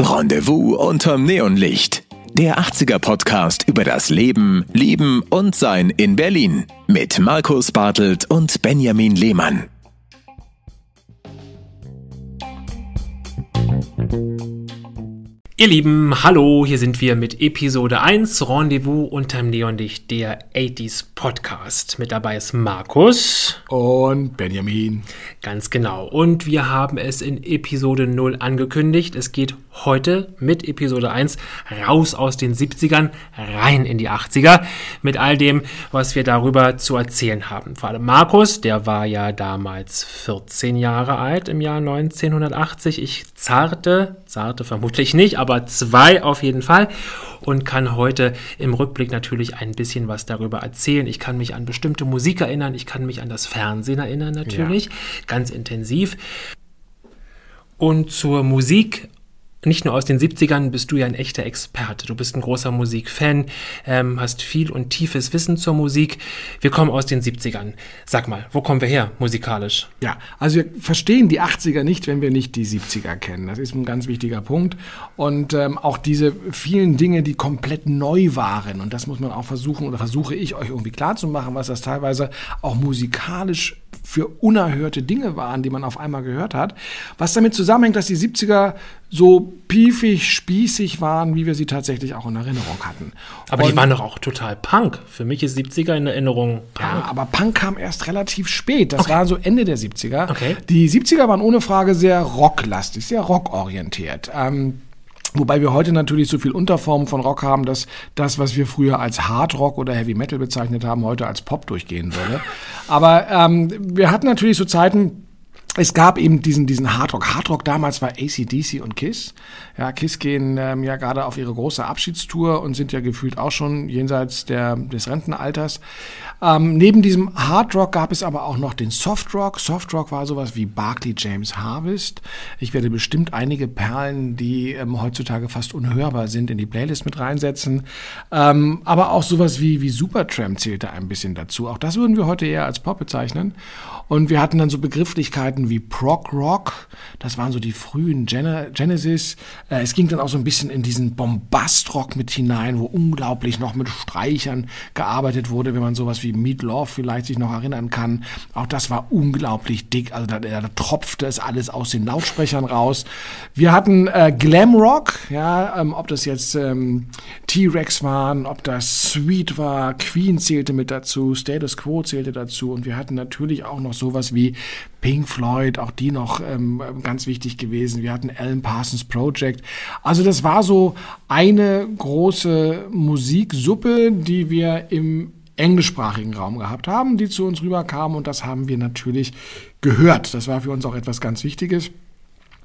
Rendezvous unterm Neonlicht. Der 80er Podcast über das Leben, Lieben und Sein in Berlin mit Markus Bartelt und Benjamin Lehmann. Ihr Lieben, hallo, hier sind wir mit Episode 1 Rendezvous unterm Neonlicht, der 80s Podcast. Mit dabei ist Markus. Und Benjamin. Ganz genau. Und wir haben es in Episode 0 angekündigt. Es geht heute mit Episode 1 raus aus den 70ern, rein in die 80er. Mit all dem, was wir darüber zu erzählen haben. Vor allem Markus, der war ja damals 14 Jahre alt im Jahr 1980. Ich zarte, zarte vermutlich nicht, aber zwei auf jeden Fall. Und kann heute im Rückblick natürlich ein bisschen was darüber erzählen. Ich kann mich an bestimmte Musik erinnern, ich kann mich an das Fernsehen erinnern natürlich, ja. ganz intensiv. Und zur Musik nicht nur aus den 70ern bist du ja ein echter Experte. Du bist ein großer Musikfan, ähm, hast viel und tiefes Wissen zur Musik. Wir kommen aus den 70ern. Sag mal, wo kommen wir her musikalisch? Ja, also wir verstehen die 80er nicht, wenn wir nicht die 70er kennen. Das ist ein ganz wichtiger Punkt. Und ähm, auch diese vielen Dinge, die komplett neu waren. Und das muss man auch versuchen oder versuche ich euch irgendwie klarzumachen, was das teilweise auch musikalisch für unerhörte Dinge waren, die man auf einmal gehört hat. Was damit zusammenhängt, dass die 70er so piefig, spießig waren, wie wir sie tatsächlich auch in Erinnerung hatten. Aber Und die waren doch auch total Punk. Für mich ist 70er in Erinnerung Punk. Ja, aber Punk kam erst relativ spät. Das okay. war so Ende der 70er. Okay. Die 70er waren ohne Frage sehr rocklastig, sehr rockorientiert. Ähm, Wobei wir heute natürlich so viel Unterformen von Rock haben, dass das, was wir früher als Hard Rock oder Heavy Metal bezeichnet haben, heute als Pop durchgehen würde. Aber ähm, wir hatten natürlich so Zeiten, es gab eben diesen, diesen Hardrock. Hardrock damals war ACDC und Kiss. Ja, Kiss gehen ähm, ja gerade auf ihre große Abschiedstour und sind ja gefühlt auch schon jenseits der, des Rentenalters. Ähm, neben diesem Hardrock gab es aber auch noch den Softrock. Softrock war sowas wie Barclay James Harvest. Ich werde bestimmt einige Perlen, die ähm, heutzutage fast unhörbar sind, in die Playlist mit reinsetzen. Ähm, aber auch sowas wie, wie Supertramp zählte ein bisschen dazu. Auch das würden wir heute eher als Pop bezeichnen. Und wir hatten dann so Begrifflichkeiten wie Prog Rock, das waren so die frühen Gen Genesis. Äh, es ging dann auch so ein bisschen in diesen Bombastrock mit hinein, wo unglaublich noch mit Streichern gearbeitet wurde, wenn man sowas wie Meat Love vielleicht sich noch erinnern kann. Auch das war unglaublich dick, also da, da tropfte es alles aus den Lautsprechern raus. Wir hatten äh, Glam Rock, ja, ähm, ob das jetzt ähm, T-Rex waren, ob das Sweet war, Queen zählte mit dazu, Status Quo zählte dazu und wir hatten natürlich auch noch sowas wie Pink Floyd, auch die noch ähm, ganz wichtig gewesen. Wir hatten Alan Parsons Project. Also das war so eine große Musiksuppe, die wir im englischsprachigen Raum gehabt haben, die zu uns rüberkamen und das haben wir natürlich gehört. Das war für uns auch etwas ganz Wichtiges.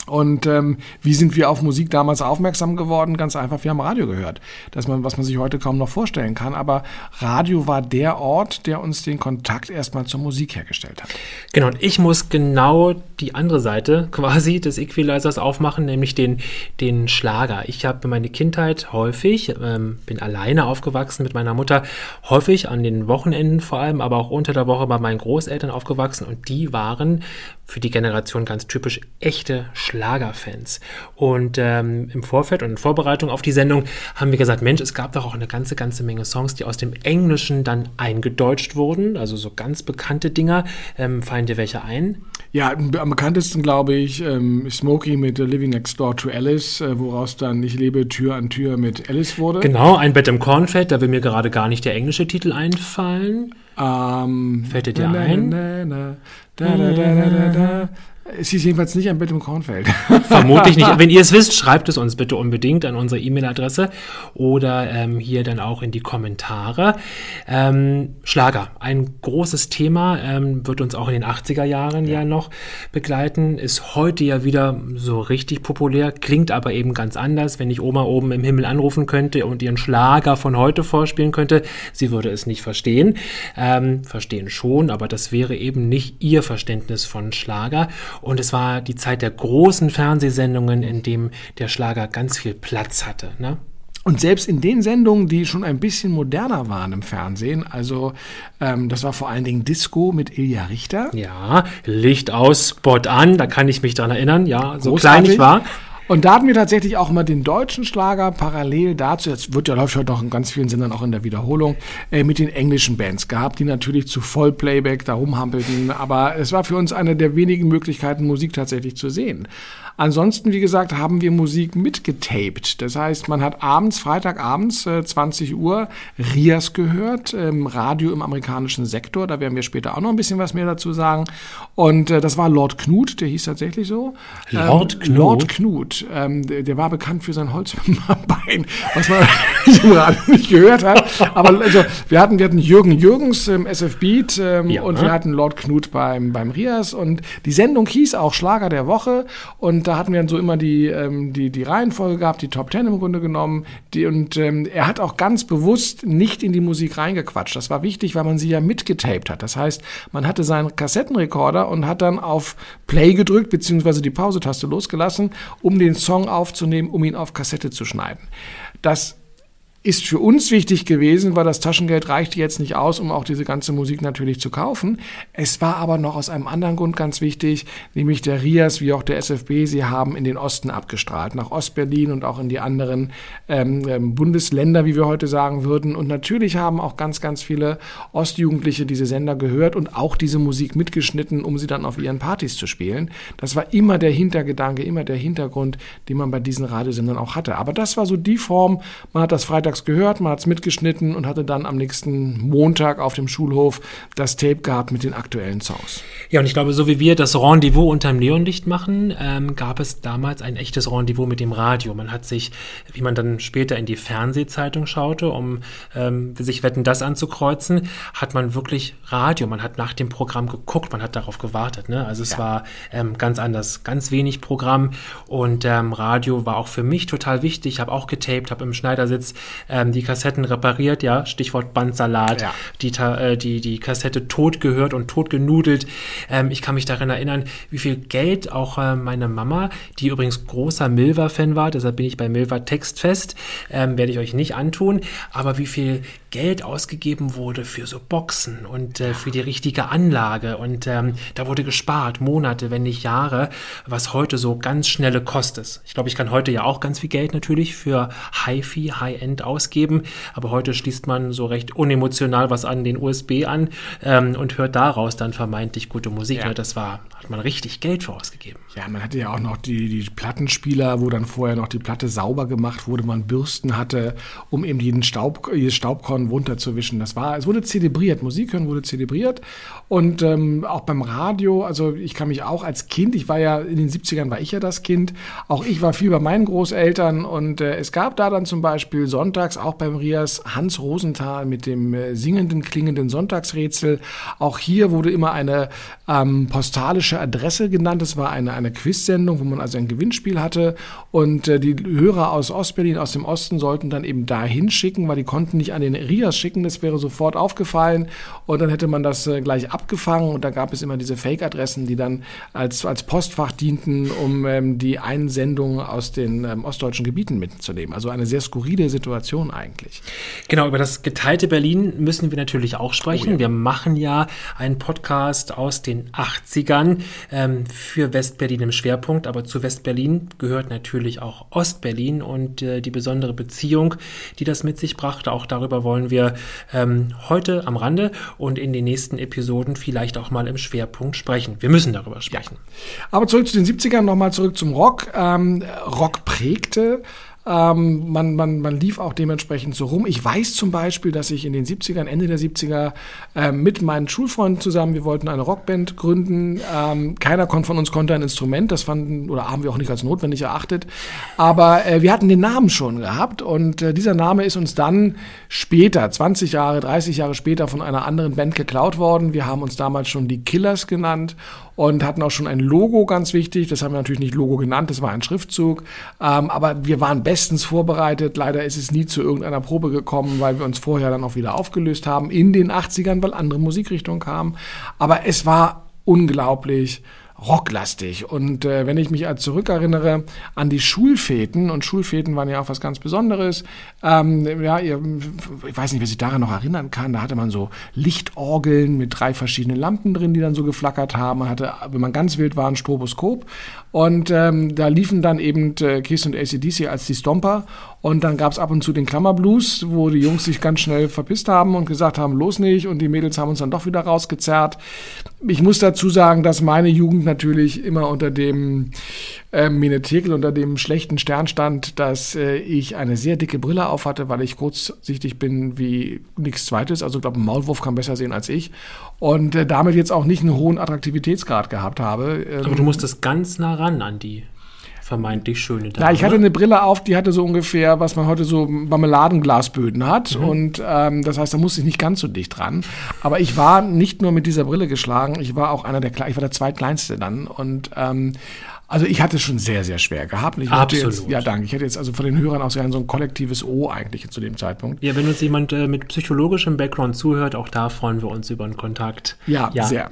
Und ähm, wie sind wir auf Musik damals aufmerksam geworden? Ganz einfach, wir haben Radio gehört. Das man, was man sich heute kaum noch vorstellen kann. Aber Radio war der Ort, der uns den Kontakt erstmal zur Musik hergestellt hat. Genau, und ich muss genau die andere Seite quasi des Equalizers aufmachen, nämlich den, den Schlager. Ich habe meine Kindheit häufig, ähm, bin alleine aufgewachsen mit meiner Mutter, häufig an den Wochenenden vor allem, aber auch unter der Woche bei meinen Großeltern aufgewachsen und die waren für die Generation ganz typisch echte Schlagerfans. Und ähm, im Vorfeld und in Vorbereitung auf die Sendung haben wir gesagt, Mensch, es gab doch auch eine ganze, ganze Menge Songs, die aus dem Englischen dann eingedeutscht wurden, also so ganz bekannte Dinger. Ähm, fallen dir welche ein? Ja, am bekanntesten glaube ich ähm, Smokey mit Living Next Door to Alice, äh, woraus dann Ich lebe Tür an Tür mit Alice wurde. Genau, ein Bett im Kornfeld, da will mir gerade gar nicht der englische Titel einfallen. Ähm, Fällt dir ein? Es hieß jedenfalls nicht ein Bett im Kornfeld. Vermutlich nicht. Wenn ihr es wisst, schreibt es uns bitte unbedingt an unsere E-Mail-Adresse oder ähm, hier dann auch in die Kommentare. Ähm, Schlager, ein großes Thema, ähm, wird uns auch in den 80er Jahren ja. ja noch begleiten, ist heute ja wieder so richtig populär, klingt aber eben ganz anders. Wenn ich Oma oben im Himmel anrufen könnte und ihren Schlager von heute vorspielen könnte, sie würde es nicht verstehen. Ähm, verstehen schon, aber das wäre eben nicht ihr Verständnis von Schlager. Und es war die Zeit der großen Fernsehsendungen, in dem der Schlager ganz viel Platz hatte. Ne? Und selbst in den Sendungen, die schon ein bisschen moderner waren im Fernsehen, also ähm, das war vor allen Dingen Disco mit Ilja Richter. Ja, Licht aus, Spot an, da kann ich mich dran erinnern, ja, so Großartig. klein ich war. Und da hatten wir tatsächlich auch mal den deutschen Schlager parallel dazu, jetzt wird ja läuft heute auch in ganz vielen Sendern auch in der Wiederholung, äh, mit den englischen Bands gehabt, die natürlich zu Vollplayback da rumhampelten, aber es war für uns eine der wenigen Möglichkeiten, Musik tatsächlich zu sehen. Ansonsten, wie gesagt, haben wir Musik mitgetaped. Das heißt, man hat abends, Freitagabends, äh, 20 Uhr, Rias gehört, ähm, Radio im amerikanischen Sektor. Da werden wir später auch noch ein bisschen was mehr dazu sagen. Und äh, das war Lord Knut, der hieß tatsächlich so. Lord ähm, Knut? Lord Knut. Ähm, der, der, war bekannt für sein Holzbein, was man im Radio nicht gehört hat. Aber also, wir hatten, wir hatten Jürgen Jürgens im SF Beat ähm, ja, und wir hatten Lord Knut beim, beim Rias. Und die Sendung hieß auch Schlager der Woche. Und da hatten wir dann so immer die, ähm, die, die Reihenfolge gehabt, die Top Ten im Grunde genommen. Die, und ähm, er hat auch ganz bewusst nicht in die Musik reingequatscht. Das war wichtig, weil man sie ja mitgetaped hat. Das heißt, man hatte seinen Kassettenrekorder und hat dann auf Play gedrückt, beziehungsweise die Pause-Taste losgelassen, um den Song aufzunehmen, um ihn auf Kassette zu schneiden. Das ist für uns wichtig gewesen, weil das Taschengeld reichte jetzt nicht aus, um auch diese ganze Musik natürlich zu kaufen. Es war aber noch aus einem anderen Grund ganz wichtig, nämlich der RIAS wie auch der SFB, sie haben in den Osten abgestrahlt, nach Ostberlin und auch in die anderen ähm, ähm, Bundesländer, wie wir heute sagen würden. Und natürlich haben auch ganz, ganz viele Ostjugendliche diese Sender gehört und auch diese Musik mitgeschnitten, um sie dann auf ihren Partys zu spielen. Das war immer der Hintergedanke, immer der Hintergrund, den man bei diesen Radiosendern auch hatte. Aber das war so die Form, man hat das Freitag freitags gehört, man hat es mitgeschnitten und hatte dann am nächsten Montag auf dem Schulhof das Tape gehabt mit den aktuellen Songs. Ja, und ich glaube, so wie wir das Rendezvous unterm Neonlicht machen, ähm, gab es damals ein echtes Rendezvous mit dem Radio. Man hat sich, wie man dann später in die Fernsehzeitung schaute, um ähm, sich Wetten das anzukreuzen, hat man wirklich Radio. Man hat nach dem Programm geguckt, man hat darauf gewartet. Ne? Also es ja. war ähm, ganz anders, ganz wenig Programm und ähm, Radio war auch für mich total wichtig. Ich habe auch getaped, habe im Schneidersitz ähm, die Kassetten repariert, ja, Stichwort Bandsalat, ja. die, äh, die, die Kassette tot gehört und tot genudelt. Ähm, ich kann mich daran erinnern, wie viel Geld auch äh, meine Mama, die übrigens großer Milva-Fan war, deshalb bin ich bei Milva Textfest, ähm, werde ich euch nicht antun, aber wie viel Geld ausgegeben wurde für so Boxen und äh, für die richtige Anlage. Und ähm, da wurde gespart, Monate, wenn nicht Jahre, was heute so ganz schnelle Kost ist. Ich glaube, ich kann heute ja auch ganz viel Geld natürlich für Hi-Fi, High-End ausgeben, aber heute schließt man so recht unemotional was an den USB an ähm, und hört daraus dann vermeintlich gute Musik. Ja. Ne? Das war, hat man richtig Geld für ausgegeben. Ja, man hatte ja auch noch die, die Plattenspieler, wo dann vorher noch die Platte sauber gemacht wurde, man Bürsten hatte, um eben jeden Staub, jedes Staubkorn runterzuwischen. Das war, es wurde zelebriert, Musik hören wurde zelebriert und ähm, auch beim Radio, also ich kann mich auch als Kind, ich war ja in den 70ern war ich ja das Kind, auch ich war viel bei meinen Großeltern und äh, es gab da dann zum Beispiel sonntags auch beim Rias Hans Rosenthal mit dem äh, singenden, klingenden Sonntagsrätsel. Auch hier wurde immer eine ähm, postalische Adresse genannt. Es war eine, eine Quiz-Sendung, wo man also ein Gewinnspiel hatte und äh, die Hörer aus Ostberlin, aus dem Osten sollten dann eben dahin schicken, weil die konnten nicht an den Rias schicken, das wäre sofort aufgefallen und dann hätte man das äh, gleich abgefangen und da gab es immer diese Fake-Adressen, die dann als, als Postfach dienten, um ähm, die Einsendung aus den ähm, ostdeutschen Gebieten mitzunehmen. Also eine sehr skurrile Situation eigentlich. Genau, über das geteilte Berlin müssen wir natürlich auch sprechen. Oh ja. Wir machen ja einen Podcast aus den 80ern ähm, für Westberlin im Schwerpunkt, aber zu Westberlin gehört natürlich auch Ostberlin und äh, die besondere Beziehung, die das mit sich brachte. Auch darüber wollen wir ähm, heute am Rande und in den nächsten Episoden Episoden vielleicht auch mal im Schwerpunkt sprechen. Wir müssen darüber sprechen. Ja. Aber zurück zu den 70ern, nochmal zurück zum Rock. Ähm, Rock prägte ähm, man, man, man lief auch dementsprechend so rum. Ich weiß zum Beispiel, dass ich in den 70ern, Ende der 70er, äh, mit meinen Schulfreunden zusammen, wir wollten eine Rockband gründen. Ähm, keiner von uns konnte ein Instrument, das fanden oder haben wir auch nicht als notwendig erachtet. Aber äh, wir hatten den Namen schon gehabt und äh, dieser Name ist uns dann später, 20 Jahre, 30 Jahre später, von einer anderen Band geklaut worden. Wir haben uns damals schon die Killers genannt und hatten auch schon ein Logo, ganz wichtig. Das haben wir natürlich nicht Logo genannt, das war ein Schriftzug. Ähm, aber wir waren bestens vorbereitet. Leider ist es nie zu irgendeiner Probe gekommen, weil wir uns vorher dann auch wieder aufgelöst haben in den 80ern, weil andere Musikrichtungen kamen. Aber es war unglaublich rocklastig. Und äh, wenn ich mich zurückerinnere an die Schulfäten, und Schulfäten waren ja auch was ganz Besonderes, ähm, ja, ihr, ich weiß nicht, wer sich daran noch erinnern kann, da hatte man so Lichtorgeln mit drei verschiedenen Lampen drin, die dann so geflackert haben. Man hatte, wenn man ganz wild war, ein Stroboskop. Und ähm, da liefen dann eben äh, Kiss und ACDC als die Stomper. Und dann gab es ab und zu den Klammerblues, wo die Jungs sich ganz schnell verpisst haben und gesagt haben, los nicht. Und die Mädels haben uns dann doch wieder rausgezerrt. Ich muss dazu sagen, dass meine Jugend natürlich immer unter dem äh, Minetekel, unter dem schlechten Stern stand, dass äh, ich eine sehr dicke Brille auf hatte, weil ich kurzsichtig bin wie nichts Zweites. Also ich glaube, ein Maulwurf kann besser sehen als ich. Und äh, damit jetzt auch nicht einen hohen Attraktivitätsgrad gehabt habe. Ähm, Aber du musstest ganz nah ran an die vermeintlich schöne Dame. Ja, ich hatte eine Brille auf, die hatte so ungefähr, was man heute so Marmeladenglasböden hat. Mhm. Und ähm, das heißt, da musste ich nicht ganz so dicht dran. Aber ich war nicht nur mit dieser Brille geschlagen, ich war auch einer der, ich war der zweitkleinste dann. Und ähm, also ich hatte es schon sehr, sehr schwer gehabt. ich Absolut. Jetzt, ja, danke. Ich hätte jetzt also von den Hörern aus so ein kollektives O eigentlich zu dem Zeitpunkt. Ja, wenn uns jemand äh, mit psychologischem Background zuhört, auch da freuen wir uns über einen Kontakt. Ja, ja. sehr.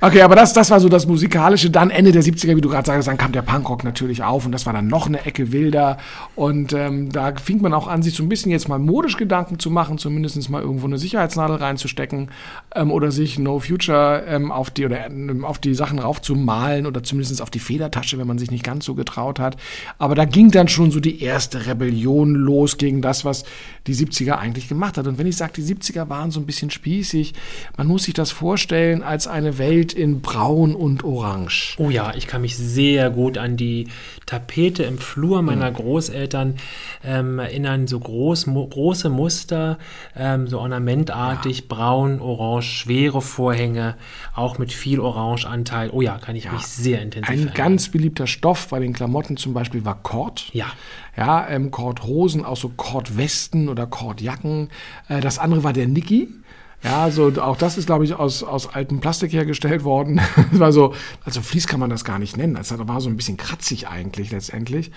Okay, aber das, das war so das Musikalische. Dann Ende der 70er, wie du gerade sagst, dann kam der Punkrock natürlich auf und das war dann noch eine Ecke wilder. Und ähm, da fing man auch an, sich so ein bisschen jetzt mal modisch Gedanken zu machen, zumindest mal irgendwo eine Sicherheitsnadel reinzustecken ähm, oder sich No Future ähm, auf die oder ähm, auf die Sachen raufzumalen oder zumindest auf die Federtasche, wenn man sich nicht ganz so getraut hat. Aber da ging dann schon so die erste Rebellion los gegen das, was die 70er eigentlich gemacht hat. Und wenn ich sage, die 70er waren so ein bisschen spießig, man muss sich das vorstellen als eine Welt, Welt in Braun und Orange. Oh ja, ich kann mich sehr gut an die Tapete im Flur meiner mhm. Großeltern ähm, erinnern. So groß, mo große Muster, ähm, so ornamentartig, ja. braun, orange, schwere Vorhänge, auch mit viel Orangeanteil. Oh ja, kann ich ja. mich sehr intensiv Ein erinnern. ganz beliebter Stoff bei den Klamotten zum Beispiel war Kord. Ja. Ja, ähm, Kordhosen, auch so Kordwesten oder Kordjacken. Äh, das andere war der Niki. Ja, also auch das ist, glaube ich, aus, aus altem Plastik hergestellt worden. war so, also Vlies kann man das gar nicht nennen. Es war so ein bisschen kratzig eigentlich letztendlich.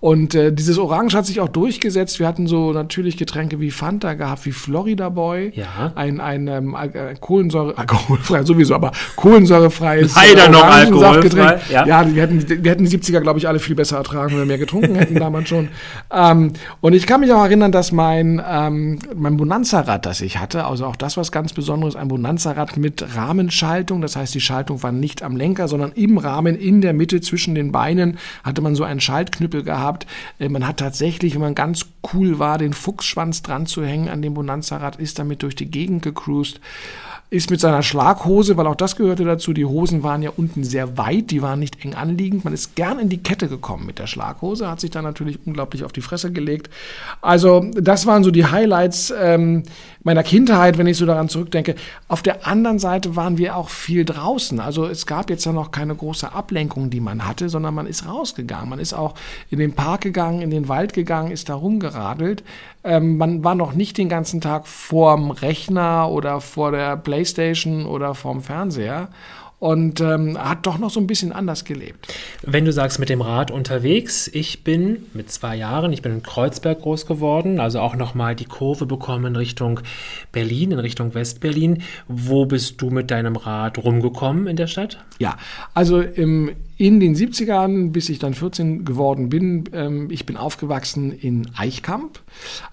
Und äh, dieses Orange hat sich auch durchgesetzt. Wir hatten so natürlich Getränke wie Fanta gehabt, wie Florida Boy. Ja. Ein, ein, ähm, äh, Kohlensäure, alkoholfrei sowieso, aber kohlensäurefreies Leider noch alkoholfrei. Ja, ja wir, hätten, wir hätten die 70er, glaube ich, alle viel besser ertragen, wenn wir mehr getrunken hätten damals schon. Ähm, und ich kann mich auch erinnern, dass mein, ähm, mein Bonanza-Rad, das ich hatte, also auch das, was was ganz Besonderes, ein Bonanza-Rad mit Rahmenschaltung. Das heißt, die Schaltung war nicht am Lenker, sondern im Rahmen, in der Mitte zwischen den Beinen hatte man so einen Schaltknüppel gehabt. Äh, man hat tatsächlich, wenn man ganz cool war, den Fuchsschwanz dran zu hängen an dem Bonanza-Rad, ist damit durch die Gegend gecruised ist mit seiner Schlaghose, weil auch das gehörte dazu, die Hosen waren ja unten sehr weit, die waren nicht eng anliegend. Man ist gern in die Kette gekommen mit der Schlaghose, hat sich dann natürlich unglaublich auf die Fresse gelegt. Also das waren so die Highlights ähm, meiner Kindheit, wenn ich so daran zurückdenke. Auf der anderen Seite waren wir auch viel draußen. Also es gab jetzt ja noch keine große Ablenkung, die man hatte, sondern man ist rausgegangen. Man ist auch in den Park gegangen, in den Wald gegangen, ist da rumgeradelt. Ähm, man war noch nicht den ganzen Tag vorm Rechner oder vor der Playstation oder vorm Fernseher und ähm, hat doch noch so ein bisschen anders gelebt. Wenn du sagst, mit dem Rad unterwegs, ich bin mit zwei Jahren, ich bin in Kreuzberg groß geworden, also auch nochmal die Kurve bekommen in Richtung Berlin, in Richtung Westberlin. Wo bist du mit deinem Rad rumgekommen in der Stadt? Ja, also im in den 70ern, bis ich dann 14 geworden bin, ähm, ich bin aufgewachsen in Eichkamp.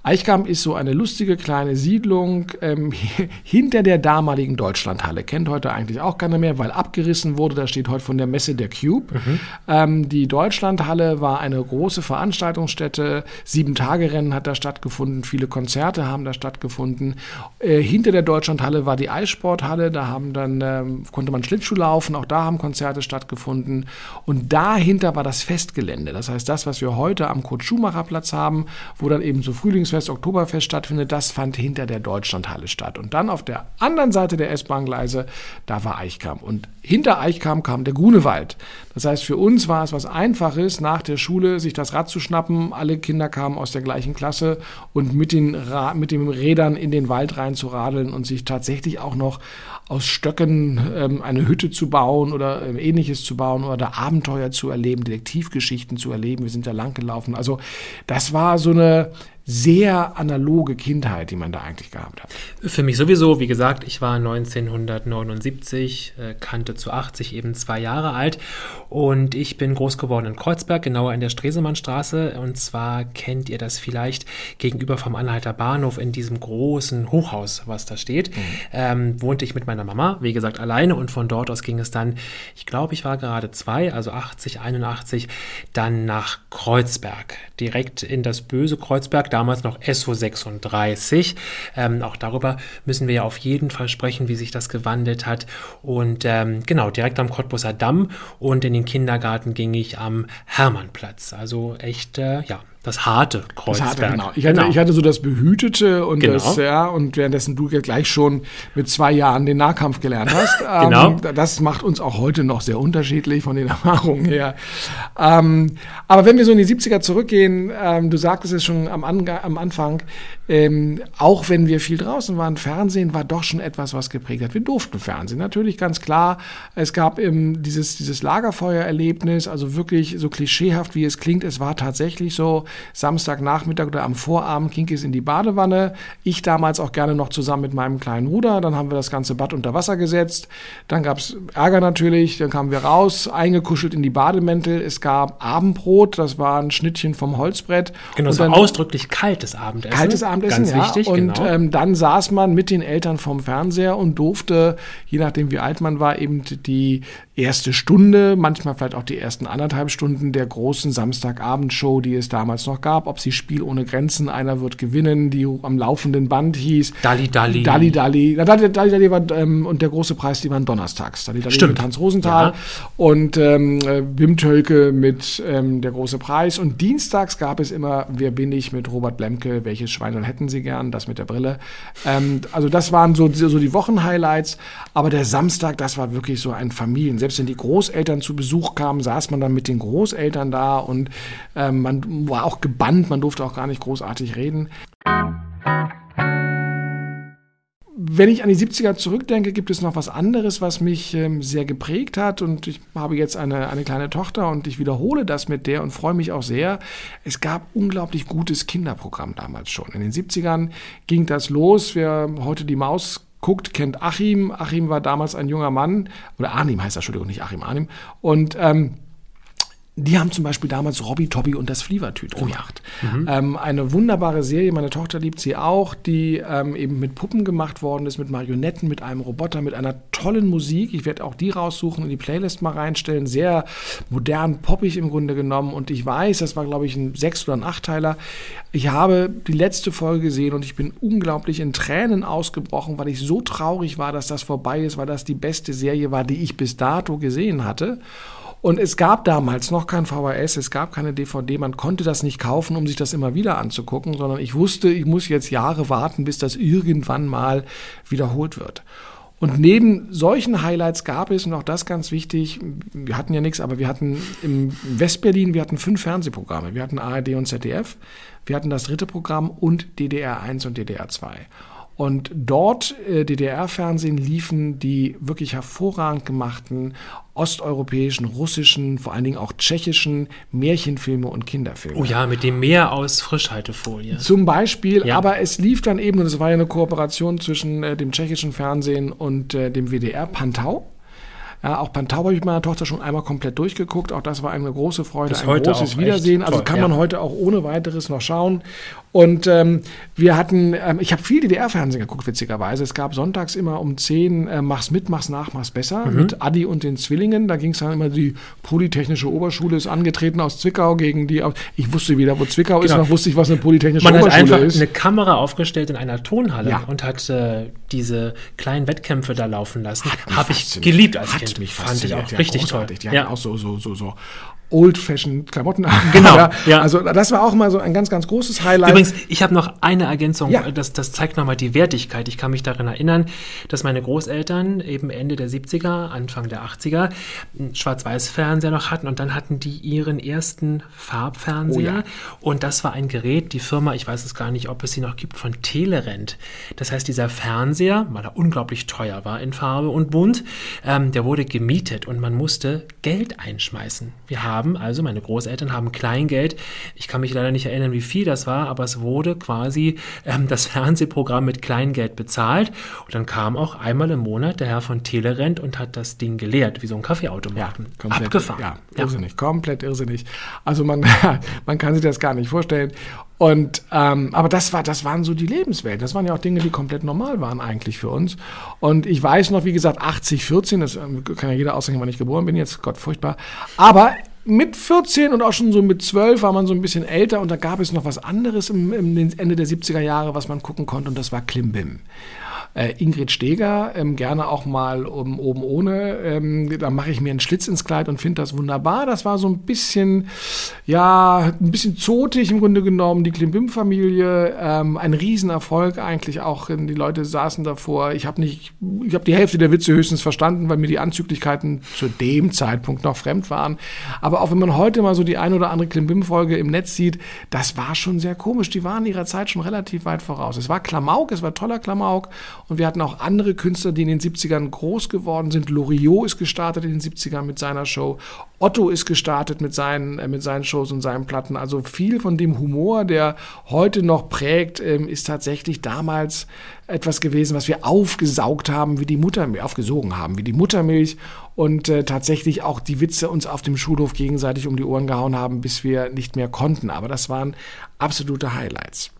Eichkamp ist so eine lustige kleine Siedlung ähm, hinter der damaligen Deutschlandhalle. Kennt heute eigentlich auch keiner mehr, weil abgerissen wurde. Da steht heute von der Messe der Cube. Mhm. Ähm, die Deutschlandhalle war eine große Veranstaltungsstätte. Sieben Tage Rennen hat da stattgefunden. Viele Konzerte haben da stattgefunden. Äh, hinter der Deutschlandhalle war die Eissporthalle. Da haben dann, ähm, konnte man Schlittschuh laufen. Auch da haben Konzerte stattgefunden. Und dahinter war das Festgelände. Das heißt, das, was wir heute am Kurt-Schumacher-Platz haben, wo dann eben so Frühlingsfest, Oktoberfest stattfindet, das fand hinter der Deutschlandhalle statt. Und dann auf der anderen Seite der S-Bahn-Gleise, da war Eichkamp. Und hinter Eichkamp kam der Grunewald. Das heißt, für uns war es was Einfaches, nach der Schule sich das Rad zu schnappen. Alle Kinder kamen aus der gleichen Klasse und mit den, Ra mit den Rädern in den Wald rein zu radeln und sich tatsächlich auch noch aus Stöcken ähm, eine Hütte zu bauen oder ähm, ähnliches zu bauen oder Abenteuer zu erleben, Detektivgeschichten zu erleben. Wir sind da lang gelaufen. Also das war so eine sehr analoge Kindheit, die man da eigentlich gehabt hat. Für mich sowieso, wie gesagt, ich war 1979, äh, kannte zu 80 eben zwei Jahre alt. Und ich bin groß geworden in Kreuzberg, genauer in der Stresemannstraße. Und zwar kennt ihr das vielleicht gegenüber vom Anhalter Bahnhof in diesem großen Hochhaus, was da steht, mhm. ähm, wohnte ich mit meiner Mama, wie gesagt, alleine. Und von dort aus ging es dann, ich glaube, ich war gerade zwei, also 80, 81, dann nach Kreuzberg, direkt in das böse Kreuzberg, damals noch SO36. Ähm, auch darüber müssen wir ja auf jeden Fall sprechen, wie sich das gewandelt hat. Und ähm, genau, direkt am Cottbusser Damm und in den Kindergarten ging ich am Hermannplatz. Also echt, äh, ja, das harte Kreuzberg. Das harte, genau. Ich hatte, genau. ich hatte so das Behütete und genau. das, ja, und währenddessen du ja gleich schon mit zwei Jahren den Nahkampf gelernt hast. genau. Ähm, das macht uns auch heute noch sehr unterschiedlich von den Erfahrungen her. Ähm, aber wenn wir so in die 70er zurückgehen, ähm, du sagtest es schon am, An am Anfang, ähm, auch wenn wir viel draußen waren, Fernsehen war doch schon etwas, was geprägt hat. Wir durften Fernsehen, natürlich ganz klar. Es gab eben dieses, dieses Lagerfeuererlebnis, also wirklich so klischeehaft, wie es klingt, es war tatsächlich so, Samstagnachmittag oder am Vorabend ging es in die Badewanne. Ich damals auch gerne noch zusammen mit meinem kleinen Bruder. Dann haben wir das ganze Bad unter Wasser gesetzt. Dann gab es Ärger natürlich. Dann kamen wir raus, eingekuschelt in die Bademäntel. Es gab Abendbrot. Das war ein Schnittchen vom Holzbrett. Genau, und dann, so ausdrücklich kaltes Abendessen. Kaltes Abendessen, Ganz ja. wichtig, Und genau. ähm, dann saß man mit den Eltern vom Fernseher und durfte, je nachdem wie alt man war, eben die erste Stunde, manchmal vielleicht auch die ersten anderthalb Stunden der großen Samstagabendshow, die es damals noch gab, ob sie Spiel ohne Grenzen, einer wird gewinnen, die am laufenden Band hieß. Dalli Dalli. Dalli Dalli. Dalli Dalli, Dalli war, ähm, und der große Preis, die waren donnerstags. Dalli Dalli Stimmt. mit Hans Rosenthal Ja. und ähm, äh, Wim Tölke mit ähm, der große Preis. Und dienstags gab es immer Wer bin ich mit Robert Blemke, welches Schweinel hätten Sie gern, das mit der Brille. Ähm, also das waren so, so die Wochenhighlights. Aber der Samstag, das war wirklich so ein Familien. Selbst wenn die Großeltern zu Besuch kamen, saß man dann mit den Großeltern da und ähm, man war auch gebannt, man durfte auch gar nicht großartig reden. Wenn ich an die 70er zurückdenke, gibt es noch was anderes, was mich ähm, sehr geprägt hat. Und ich habe jetzt eine, eine kleine Tochter und ich wiederhole das mit der und freue mich auch sehr. Es gab unglaublich gutes Kinderprogramm damals schon. In den 70ern ging das los. Wer heute die Maus guckt, kennt Achim. Achim war damals ein junger Mann, oder Arnim heißt er, Entschuldigung, nicht Achim, Arnim. Und ähm, die haben zum Beispiel damals Robby Tobby und das Flievertüt gemacht. Ähm, eine wunderbare Serie, meine Tochter liebt sie auch, die ähm, eben mit Puppen gemacht worden ist, mit Marionetten, mit einem Roboter, mit einer tollen Musik. Ich werde auch die raussuchen und die Playlist mal reinstellen. Sehr modern, poppig im Grunde genommen. Und ich weiß, das war, glaube ich, ein Sechs- oder ein Achtteiler. Ich habe die letzte Folge gesehen und ich bin unglaublich in Tränen ausgebrochen, weil ich so traurig war, dass das vorbei ist, weil das die beste Serie war, die ich bis dato gesehen hatte. Und es gab damals noch kein VHS, es gab keine DVD, man konnte das nicht kaufen, um sich das immer wieder anzugucken, sondern ich wusste, ich muss jetzt Jahre warten, bis das irgendwann mal wiederholt wird. Und neben solchen Highlights gab es, und auch das ganz wichtig, wir hatten ja nichts, aber wir hatten im Westberlin, wir hatten fünf Fernsehprogramme. Wir hatten ARD und ZDF, wir hatten das dritte Programm und DDR 1 und DDR 2. Und dort, äh, DDR-Fernsehen, liefen die wirklich hervorragend gemachten osteuropäischen, russischen, vor allen Dingen auch tschechischen Märchenfilme und Kinderfilme. Oh ja, mit dem Meer aus Frischhaltefolie. Zum Beispiel, Ja. aber es lief dann eben, und es war ja eine Kooperation zwischen äh, dem tschechischen Fernsehen und äh, dem WDR Pantau. Ja, auch Pantau habe ich mit meiner Tochter schon einmal komplett durchgeguckt. Auch das war eine große Freude, Bis ein heute großes Wiedersehen. Also toll, kann ja. man heute auch ohne weiteres noch schauen. Und ähm, wir hatten, ähm, ich habe viel DDR-Fernsehen geguckt, witzigerweise. Es gab sonntags immer um 10 äh, Mach's mit, mach's nach, mach's besser Mhm. mit Adi und den Zwillingen. Da ging es dann immer, die Polytechnische Oberschule ist angetreten aus Zwickau gegen die, ich wusste wieder, wo Zwickau ist, Genau. noch wusste ich, was eine Polytechnische Man hat Oberschule einfach ist. eine Kamera aufgestellt in einer Tonhalle Ja. und hat äh, diese kleinen Wettkämpfe da laufen lassen. Habe ich geliebt als Hat Kind. mich Fand ich auch Ja, richtig toll. großartig. Die Ja. auch so, so, so, so old-fashioned Klamotten. an. Genau, ja. Also das war auch mal so ein ganz, ganz großes Highlight. Übrigens, ich habe noch eine Ergänzung, Ja. das, das zeigt nochmal die Wertigkeit. Ich kann mich daran erinnern, dass meine Großeltern eben Ende der 70er, Anfang der 80er einen Schwarz-Weiß-Fernseher noch hatten und dann hatten die ihren ersten Farbfernseher Oh ja. und das war ein Gerät, die Firma, ich weiß es gar nicht, ob es sie noch gibt, von Telerent. Das heißt, dieser Fernseher, weil er unglaublich teuer war in Farbe und bunt, ähm, der wurde gemietet und man musste Geld einschmeißen. Wir haben haben, also meine Großeltern haben Kleingeld. Ich kann mich leider nicht erinnern, wie viel das war, aber es wurde quasi ähm, das Fernsehprogramm mit Kleingeld bezahlt. Und dann kam auch einmal im Monat der Herr von Telerent und hat das Ding geleert, wie so ein Kaffeeautomaten. Ja, komplett, Abgefahren. Ja, irrsinnig, komplett irrsinnig. Also man, man kann sich das gar nicht vorstellen. Und ähm, aber das war, das waren so die Lebenswelten. Das waren ja auch Dinge, die komplett normal waren eigentlich für uns. Und ich weiß noch, wie gesagt, 80, 14, das ähm, kann ja jeder ausrechnen, wann ich geboren bin, jetzt Gott furchtbar. Aber mit 14 und auch schon so mit 12 war man so ein bisschen älter und da gab es noch was anderes im, im Ende der 70er Jahre, was man gucken konnte und das war Klimbim äh, Ingrid Steger, ähm, gerne auch mal um, oben ohne. Ähm, da mache ich mir einen Schlitz ins Kleid und finde das wunderbar. Das war so ein bisschen, ja, ein bisschen zotig im Grunde genommen, die Klimbim-Familie. Ähm, ein Riesenerfolg eigentlich auch. Die Leute saßen davor. Ich habe nicht, ich habe die Hälfte der Witze höchstens verstanden, weil mir die Anzüglichkeiten zu dem Zeitpunkt noch fremd waren. Aber auch wenn man heute mal so die ein oder andere Klimbim-Folge im Netz sieht, das war schon sehr komisch. Die waren ihrer Zeit schon relativ weit voraus. Es war Klamauk, es war toller Klamauk und wir hatten auch andere Künstler, die in den 70ern groß geworden sind. Loriot ist gestartet in den 70ern mit seiner Show. Otto ist gestartet mit seinen, äh, mit seinen Shows und seinen Platten. Also viel von dem Humor, der heute noch prägt, ähm, ist tatsächlich damals etwas gewesen, was wir aufgesaugt haben, wie die Muttermilch, aufgesogen haben, wie die Muttermilch und äh, tatsächlich auch die Witze uns auf dem Schulhof gegenseitig um die Ohren gehauen haben, bis wir nicht mehr konnten. Aber das waren absolute Highlights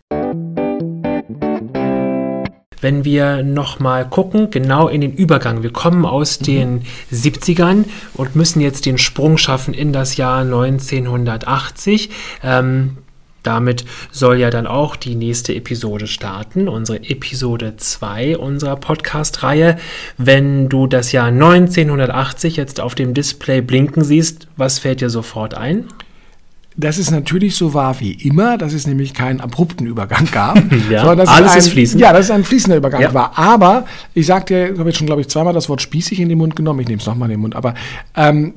wenn wir nochmal gucken, genau in den Übergang. Wir kommen aus mhm. den 70ern und müssen jetzt den Sprung schaffen in das Jahr 1980. Ähm, damit soll ja dann auch die nächste Episode starten, unsere Episode 2 unserer Podcast-Reihe. Wenn du das Jahr 1980 jetzt auf dem Display blinken siehst, was fällt dir sofort ein? dass es natürlich so war wie immer, dass es nämlich keinen abrupten Übergang gab. ja, sondern alles ein, ist fließend. Ja, dass es ein fließender Übergang ja. war. Aber ich sagte, ich habe jetzt schon, glaube ich, zweimal das Wort spießig in den Mund genommen. Ich nehme es nochmal in den Mund. Aber ähm,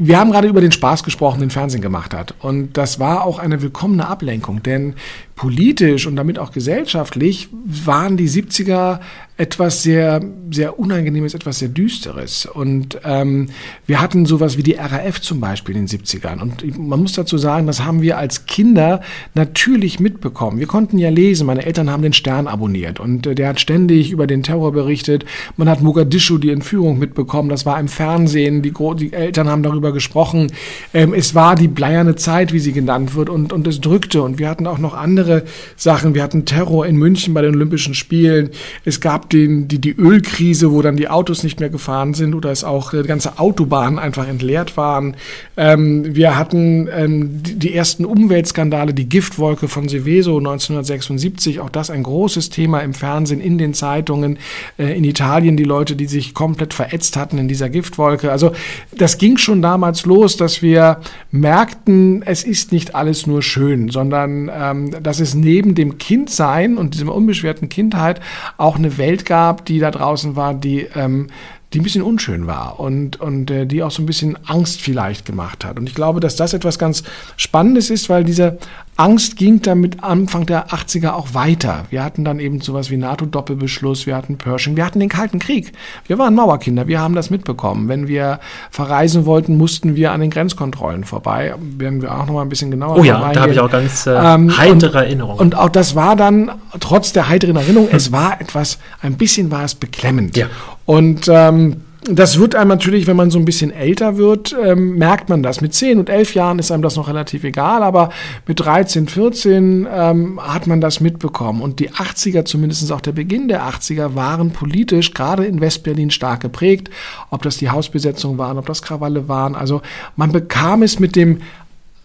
wir haben gerade über den Spaß gesprochen, den Fernsehen gemacht hat. Und das war auch eine willkommene Ablenkung, denn politisch und damit auch gesellschaftlich waren die 70er etwas sehr, sehr Unangenehmes, etwas sehr Düsteres. Und ähm, wir hatten sowas wie die RAF zum Beispiel in den 70ern. Und man muss dazu sagen, das haben wir als Kinder natürlich mitbekommen. Wir konnten ja lesen, meine Eltern haben den Stern abonniert und äh, der hat ständig über den Terror berichtet. Man hat Mogadischu die Entführung mitbekommen, das war im Fernsehen, die, die Eltern haben darüber gesprochen. Ähm, es war die bleierne Zeit, wie sie genannt wird, und, und es drückte. Und wir hatten auch noch andere Sachen. Wir hatten Terror in München bei den Olympischen Spielen. Es gab den, die, die Ölkrise, wo dann die Autos nicht mehr gefahren sind oder es auch äh, ganze Autobahnen einfach entleert waren. Ähm, wir hatten ähm, die, die, ersten Umweltskandale, die Giftwolke von Seveso 1976, auch das ein großes Thema im Fernsehen, in den Zeitungen, äh, in Italien die Leute, die sich komplett verätzt hatten in dieser Giftwolke. Also das ging schon damals los, dass wir merkten, es ist nicht alles nur schön, sondern ähm, dass es neben dem Kindsein und dieser unbeschwerten Kindheit auch eine Welt gab, die da draußen war, die ähm, die ein bisschen unschön war und, und äh, die auch so ein bisschen Angst vielleicht gemacht hat. Und ich glaube, dass das etwas ganz Spannendes ist, weil diese Angst ging dann mit Anfang der 80er auch weiter. Wir hatten dann eben sowas wie NATO-Doppelbeschluss, wir hatten Pershing, wir hatten den Kalten Krieg. Wir waren Mauerkinder, wir haben das mitbekommen. Wenn wir verreisen wollten, mussten wir an den Grenzkontrollen vorbei. Werden wir auch noch mal ein bisschen genauer Oh ja, da habe ich auch ganz äh, ähm, heitere Erinnerungen. Und auch das war dann, trotz der heiteren Erinnerung, hm. es war etwas, ein bisschen war es beklemmend. Ja. Und ähm, das wird einem natürlich, wenn man so ein bisschen älter wird, ähm, merkt man das. Mit 10 und 11 Jahren ist einem das noch relativ egal, aber mit 13, 14 ähm, hat man das mitbekommen. Und die 80er, zumindest auch der Beginn der 80er, waren politisch gerade in Westberlin stark geprägt. Ob das die Hausbesetzung waren, ob das Krawalle waren. Also man bekam es mit dem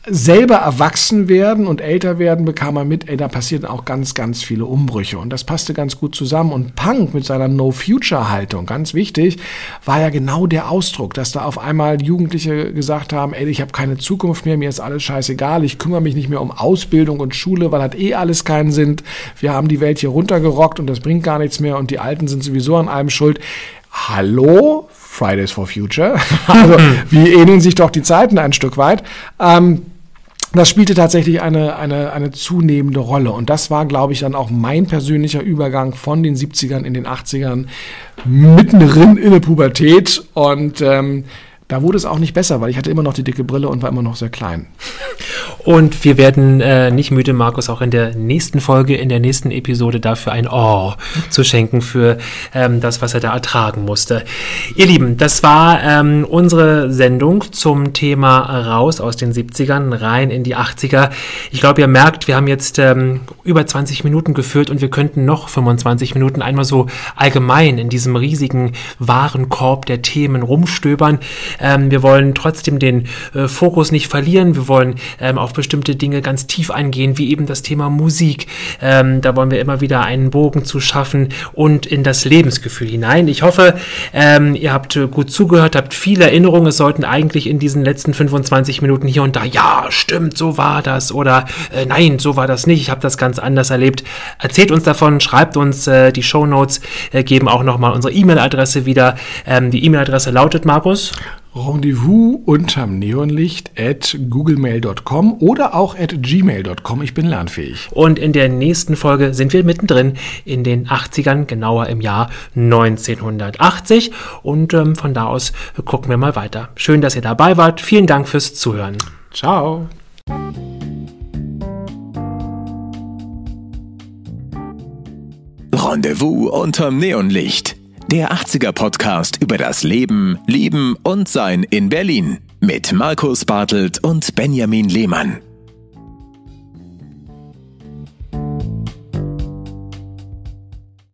selber erwachsen werden und älter werden, bekam er mit, ey, da passieren auch ganz, ganz viele Umbrüche. Und das passte ganz gut zusammen. Und Punk mit seiner No-Future-Haltung, ganz wichtig, war ja genau der Ausdruck, dass da auf einmal Jugendliche gesagt haben, ey, ich habe keine Zukunft mehr, mir ist alles scheißegal, ich kümmere mich nicht mehr um Ausbildung und Schule, weil hat eh alles keinen Sinn. Wir haben die Welt hier runtergerockt und das bringt gar nichts mehr und die Alten sind sowieso an allem schuld. Hallo? Fridays for Future. also, wie ähneln sich doch die Zeiten ein Stück weit. Ähm, das spielte tatsächlich eine, eine, eine zunehmende Rolle. Und das war, glaube ich, dann auch mein persönlicher Übergang von den 70ern in den 80ern, mittendrin in der Pubertät. Und ähm, Da wurde es auch nicht besser, weil ich hatte immer noch die dicke Brille und war immer noch sehr klein. Und wir werden äh, nicht müde, Markus, auch in der nächsten Folge, in der nächsten Episode dafür ein Oh zu schenken für ähm, das, was er da ertragen musste. Ihr Lieben, das war ähm, unsere Sendung zum Thema raus aus den 70ern, rein in die 80er. Ich glaube, ihr merkt, wir haben jetzt ähm, über 20 Minuten geführt und wir könnten noch 25 Minuten einmal so allgemein in diesem riesigen Warenkorb der Themen rumstöbern. Ähm, wir wollen trotzdem den äh, Fokus nicht verlieren. Wir wollen ähm, auf bestimmte Dinge ganz tief eingehen, wie eben das Thema Musik. Ähm, da wollen wir immer wieder einen Bogen zu schaffen und in das Lebensgefühl hinein. Ich hoffe, ähm, ihr habt gut zugehört, habt viele Erinnerungen. Es sollten eigentlich in diesen letzten 25 Minuten hier und da, ja, stimmt, so war das oder äh, nein, so war das nicht. Ich habe das ganz anders erlebt. Erzählt uns davon, schreibt uns äh, die Show Notes, äh, geben auch nochmal unsere E-Mail-Adresse wieder. Ähm, die E-Mail-Adresse lautet, Markus? Rendezvous unterm Neonlicht at googlemail.com oder auch at gmail.com. Ich bin lernfähig. Und in der nächsten Folge sind wir mittendrin in den 80ern, genauer im Jahr 1980. Und ähm, von da aus gucken wir mal weiter. Schön, dass ihr dabei wart. Vielen Dank fürs Zuhören. Ciao. Rendezvous unterm Neonlicht. Der 80er Podcast über das Leben, Lieben und Sein in Berlin mit Markus Bartelt und Benjamin Lehmann.